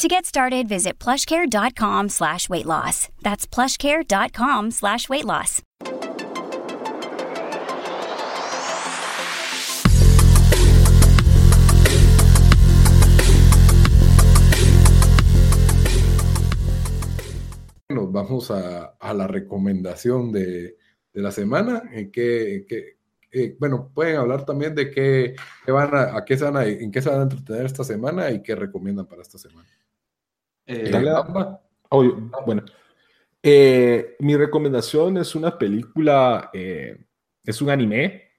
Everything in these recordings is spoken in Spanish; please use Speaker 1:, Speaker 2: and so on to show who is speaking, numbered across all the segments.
Speaker 1: To get started, visit plushcare.com slash weight loss. That's plushcare.com slash weight loss.
Speaker 2: Nos vamos a, a la recomendación de, de la semana. Que, que eh, bueno, pueden hablar también de qué, qué van a, a qué se van a, en qué se van a entretener esta semana y qué recomiendan para esta semana.
Speaker 3: Eh, oh, bueno, eh, mi recomendación es una película, eh, es un anime,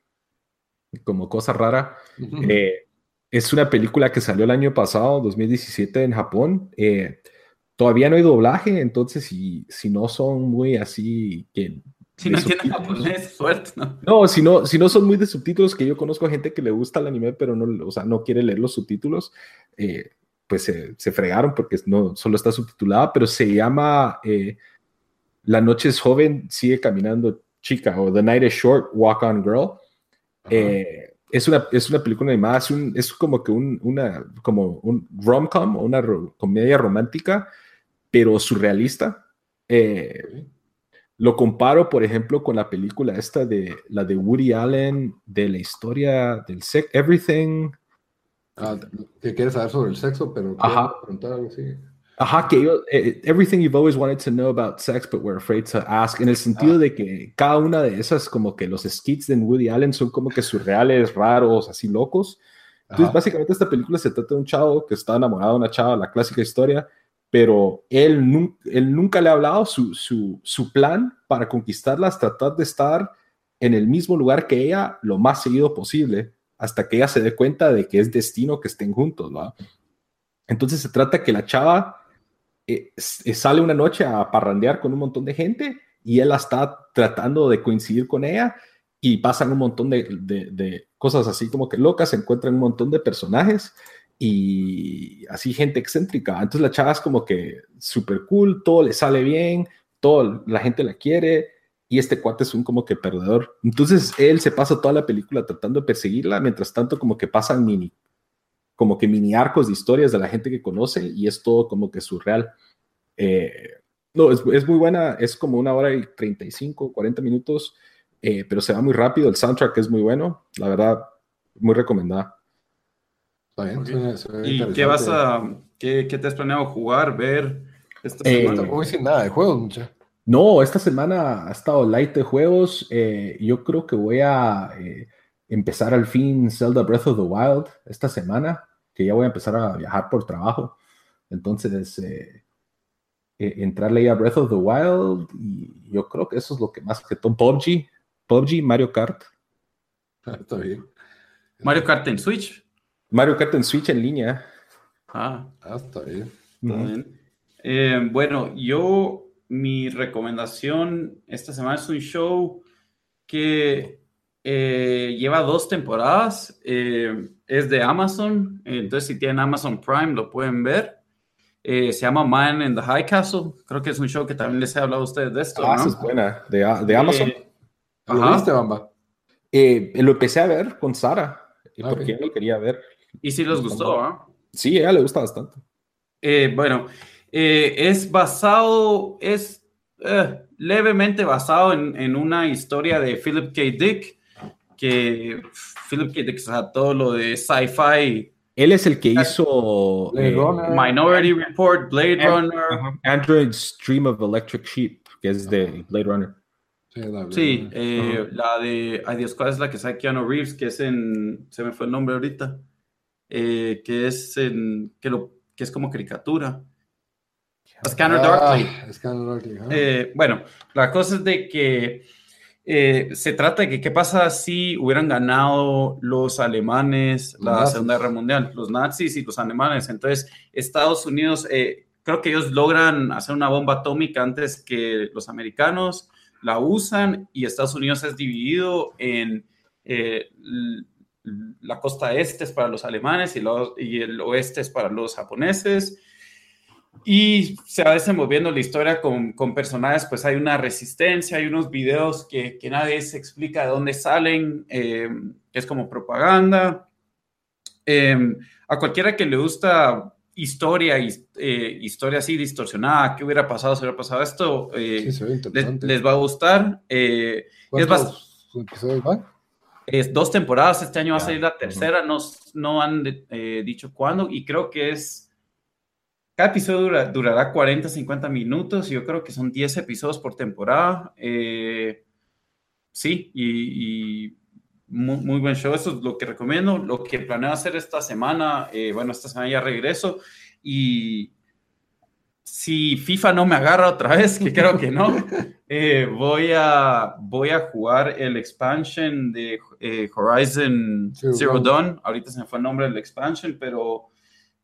Speaker 3: como cosa rara. es una película que salió el año pasado, 2017, en Japón. todavía no hay doblaje, entonces si, si no son muy así, que
Speaker 4: si no entienden japonés, suerte, ¿no?
Speaker 3: No, si no, si no son muy de subtítulos, que yo conozco a gente que le gusta el anime, pero no, o sea, no quiere leer los subtítulos, eh, pues se, fregaron porque no solo está subtitulada, pero se llama eh, La noche es joven, sigue caminando chica, o The Night is Short, Walk on Girl. Eh, es, una, es una película animada, es, un, es como que un, una, como un rom-com, una comedia romántica, pero surrealista. Eh, lo comparo, por ejemplo, con la película esta de la de Woody Allen, de la historia del sex, Everything.
Speaker 2: Ah, que quieres saber sobre el sexo, pero
Speaker 3: Ajá. preguntar algo así. Ajá, que yo, eh, everything you've always wanted to know about sex, but we're afraid to ask, en el sentido ah. de que cada una de esas, como que los skits de Woody Allen son como que surreales, raros, así locos. Entonces, básicamente, esta película se trata de un chavo que está enamorado de una chava, la clásica historia, pero él, él nunca le ha hablado su, su, plan para conquistarla es tratar de estar en el mismo lugar que ella lo más seguido posible, hasta que ella se dé cuenta de que es destino que estén juntos, ¿va? Entonces se trata que la chava eh, eh, sale una noche a parrandear con un montón de gente y él está tratando de coincidir con ella y pasan un montón de, cosas así como que locas, se encuentran un montón de personajes y así gente excéntrica. Entonces la chava es como que súper cool, todo le sale bien, todo, la gente la quiere y este cuate es un como que perdedor. Entonces él se pasa toda la película tratando de perseguirla, mientras tanto como que pasan mini, como que mini arcos de historias de la gente que conoce y es todo como que surreal. Eh, no, es, es, muy buena, es como una hora y 35, 40 minutos, eh, pero se va muy rápido, el soundtrack es muy bueno, la verdad, muy recomendada.
Speaker 4: ¿Y qué vas a, qué, qué, te has planeado jugar, ver
Speaker 2: esta eh, semana? No sin nada de juegos, mucha.
Speaker 3: No, esta semana ha estado light de juegos. Eh, yo creo que voy a eh, empezar al fin Zelda Breath of the Wild esta semana, que ya voy a empezar a viajar por trabajo. Entonces, eh, entrarle a Breath of the Wild y yo creo que eso es lo que más que todo. PUBG, PUBG, Mario Kart.
Speaker 2: Está bien.
Speaker 4: Mario Kart en Switch.
Speaker 3: Mario Kart en Switch en línea.
Speaker 4: Ah,
Speaker 2: ah está bien.
Speaker 4: Eh, bueno, yo, mi recomendación esta semana es un show que eh, lleva dos temporadas. Eh, es de Amazon. Entonces, si tienen Amazon Prime, lo pueden ver. se llama Man in the High Castle. Creo que es un show que también les he hablado a ustedes de esto.
Speaker 3: Ah, es buena. De, de Amazon.
Speaker 2: ¿Lo viste, Bamba?
Speaker 3: lo empecé a ver con Sara. Ah, porque lo quería ver.
Speaker 4: Y si les gustó, ¿ah?
Speaker 3: Sí, a ella le gusta bastante.
Speaker 4: Eh, bueno, eh, es basado, es eh, levemente basado en, en, una historia de Philip K. Dick, que Philip K. Dick, o sea, todo lo de sci-fi.
Speaker 3: Él es el que hizo
Speaker 4: Minority Report, Blade Runner.
Speaker 3: Android's Dream of Electric Sheep, que es de Blade Runner.
Speaker 4: Sí, la de, ay Dios, ¿cuál es la que sabe Keanu Reeves? Que es en, se me fue el nombre ahorita. Eh, que, es en, que, lo, que es como caricatura. Scanner ah, Darkly. Eh, bueno, la cosa es de que eh, se trata de que qué pasa si hubieran ganado los alemanes la Segunda Guerra Mundial, los nazis y los alemanes. Entonces, Estados Unidos, creo que ellos logran hacer una bomba atómica antes que los americanos, la usan y Estados Unidos es dividido en eh, la costa este es para los alemanes y, y el oeste es para los japoneses. Y se va desenvolviendo la historia con, con, personajes, pues hay una resistencia, hay unos videos que, que nadie se explica de dónde salen, eh, es como propaganda. Eh, a cualquiera que le gusta historia, eh, historia así distorsionada, qué hubiera pasado si hubiera pasado esto, les, les, va a gustar.
Speaker 2: ¿Cuántos episodios van?
Speaker 4: Es dos temporadas, este año va a salir la tercera, no, no han dicho cuándo, y creo que es cada episodio durará 40, 50 minutos. Yo creo que son 10 episodios por temporada. Eh, sí, y, muy, buen show. Eso es lo que recomiendo. Lo que planeo hacer esta semana, eh, bueno, esta semana ya regreso. Y si FIFA no me agarra otra vez, que creo que no, eh, voy, a, voy a jugar el expansion de Horizon Zero, Dawn. Ahorita se me fue el nombre del expansion, pero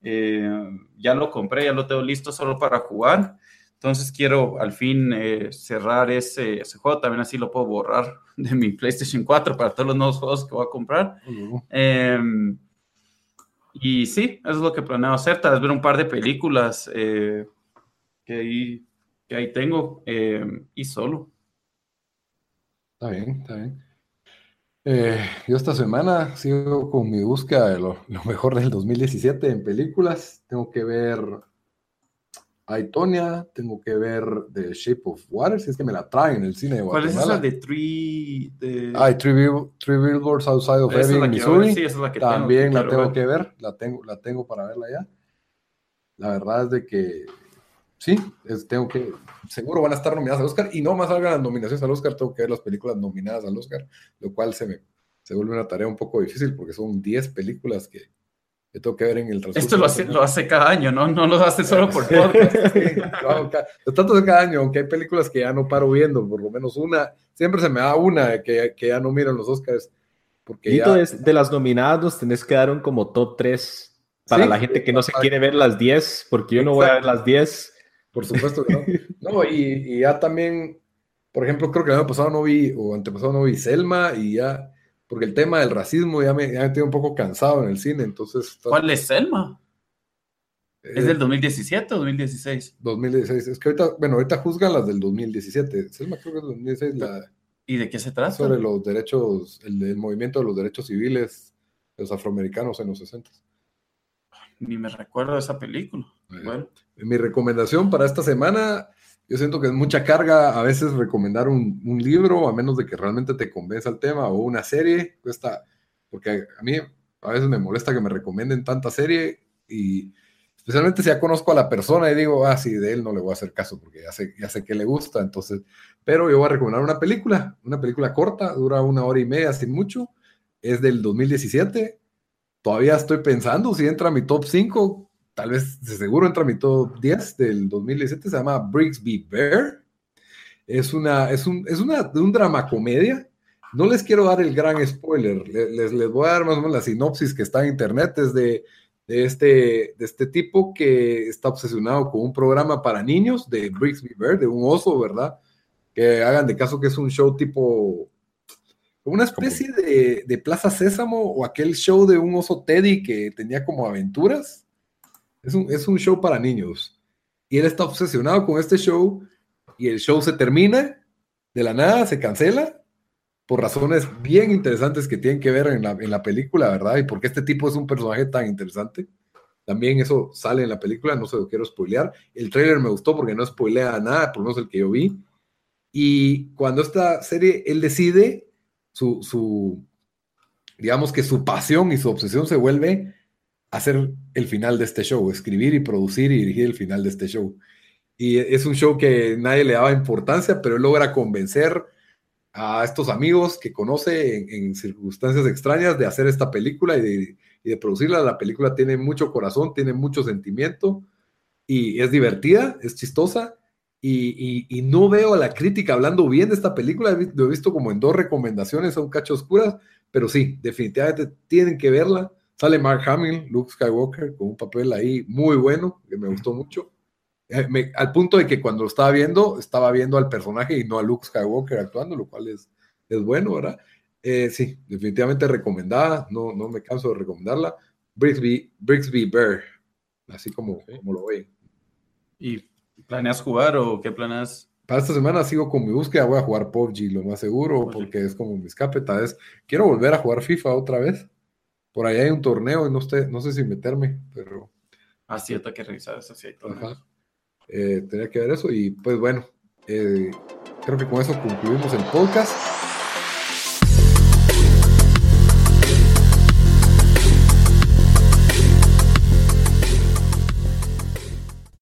Speaker 4: eh, ya lo compré, ya lo tengo listo solo para jugar. Entonces quiero al fin eh, cerrar ese, ese, juego. También así lo puedo borrar de mi PlayStation 4 para todos los nuevos juegos que voy a comprar. Em, y sí, eso es lo que planeo hacer. Tal vez ver un par de películas eh, que, ahí, que ahí tengo em, y solo.
Speaker 2: Está bien, está bien. Eh, yo esta semana sigo con mi búsqueda de lo, mejor del 2017 en películas. Tengo que ver Aitonia, tengo que ver The Shape of Water, si es que me la traen en el cine de
Speaker 4: Guatemala. ¿Cuál es esa de Three? De...
Speaker 2: Ah, three, Billboards Outside of Ebbing, Missouri. Sí, esa es la que También la tengo que ver, la tengo, la tengo para verla ya. La verdad es de que sí, tengo que, seguro van a estar nominadas al Oscar y no más salgan las nominaciones al Oscar, tengo que ver las películas nominadas al Oscar, lo cual se me se vuelve una tarea un poco difícil porque son 10 películas que, tengo que ver en el
Speaker 4: transcurso. Esto lo hace, lo hace cada año, ¿no? No lo hace solo por podcast.
Speaker 2: sí, tanto de cada año, aunque hay películas que ya no paro viendo, por lo menos una, siempre se me da una que, que ya no miran los Oscars. Porque
Speaker 3: ya... de las nominadas tenés que dar un como top 3 para la gente que no se quiere ver las 10, porque yo no voy a ver las 10
Speaker 2: por supuesto que no. No, y, ya también, por ejemplo, creo que el año pasado no vi, o antepasado no vi Selma, y ya, porque el tema del racismo ya me, ya me un poco cansado en el cine, entonces...
Speaker 4: ¿Cuál es Selma? ¿Es del 2017 o 2016?
Speaker 2: 2016. Es que ahorita, bueno, ahorita juzgan las del 2017. Selma creo que es 2016. La,
Speaker 4: ¿Y de qué se trata?
Speaker 2: Sobre los derechos, el, el movimiento de los derechos civiles de los afroamericanos en los 60
Speaker 4: ni me recuerdo esa película. Bueno.
Speaker 2: Mi recomendación para esta semana, yo siento que es mucha carga a veces recomendar un, libro, a menos de que realmente te convenza el tema, o una serie, cuesta, porque a mí a veces me molesta que me recomienden tanta serie y especialmente si ya conozco a la persona y digo, ah, sí, de él no le voy a hacer caso porque ya sé, ya sé que le gusta, entonces, pero yo voy a recomendar una película, una película corta, dura una hora y media, sin mucho, es del 2017 todavía estoy pensando si entra a mi top 5, tal vez seguro entra a mi top 10 del 2017, se llama Brigsby Bear. Es una, es un, es una, un drama comedia. No les quiero dar el gran spoiler, les, les voy a dar más o menos la sinopsis que está en internet, es de, de, este, de este tipo que está obsesionado con un programa para niños de Brigsby Bear, de un oso, ¿verdad? Que hagan de caso que es un show tipo una especie de, Plaza Sésamo o aquel show de un oso Teddy que tenía como aventuras. Es un, es un show para niños. Y él está obsesionado con este show y el show se termina de la nada, se cancela por razones bien interesantes que tienen que ver en la, en la película, ¿verdad? Y porque este tipo es un personaje tan interesante. También eso sale en la película, no se lo quiero spoilear. El trailer me gustó porque no spoilea nada, por lo menos el que yo vi. Y cuando esta serie, él decide su, digamos que su pasión y su obsesión se vuelve hacer el final de este show, escribir y producir y dirigir el final de este show. Y es un show que nadie le daba importancia, pero él logra convencer a estos amigos que conoce en, circunstancias extrañas de hacer esta película y de, y de, producirla. La película tiene mucho corazón, tiene mucho sentimiento y es divertida, es chistosa y, no veo a la crítica hablando bien de esta película, lo he visto como en dos recomendaciones, son cacho oscuras, pero sí, definitivamente tienen que verla. Sale Mark Hamill, Luke Skywalker, con un papel ahí muy bueno, que me gustó mucho. Eh, al punto de que cuando lo estaba viendo, estaba viendo al personaje y no a Luke Skywalker actuando, lo cual es, es bueno, ¿verdad? Eh, sí, definitivamente recomendada, no, no me canso de recomendarla. Brixby, Brixby Bear, así como, como lo ven.
Speaker 4: ¿Y planeas jugar o qué planeas?
Speaker 2: Para esta semana sigo con mi búsqueda, voy a jugar PUBG lo más seguro, porque es como mi escape, tal vez quiero volver a jugar FIFA otra vez. Por ahí hay un torneo y no, sé, no sé si meterme, pero...
Speaker 4: Ah, cierto que revisar eso, sí
Speaker 2: eh, tenía que ver eso y pues bueno, eh, creo que con eso concluimos el podcast.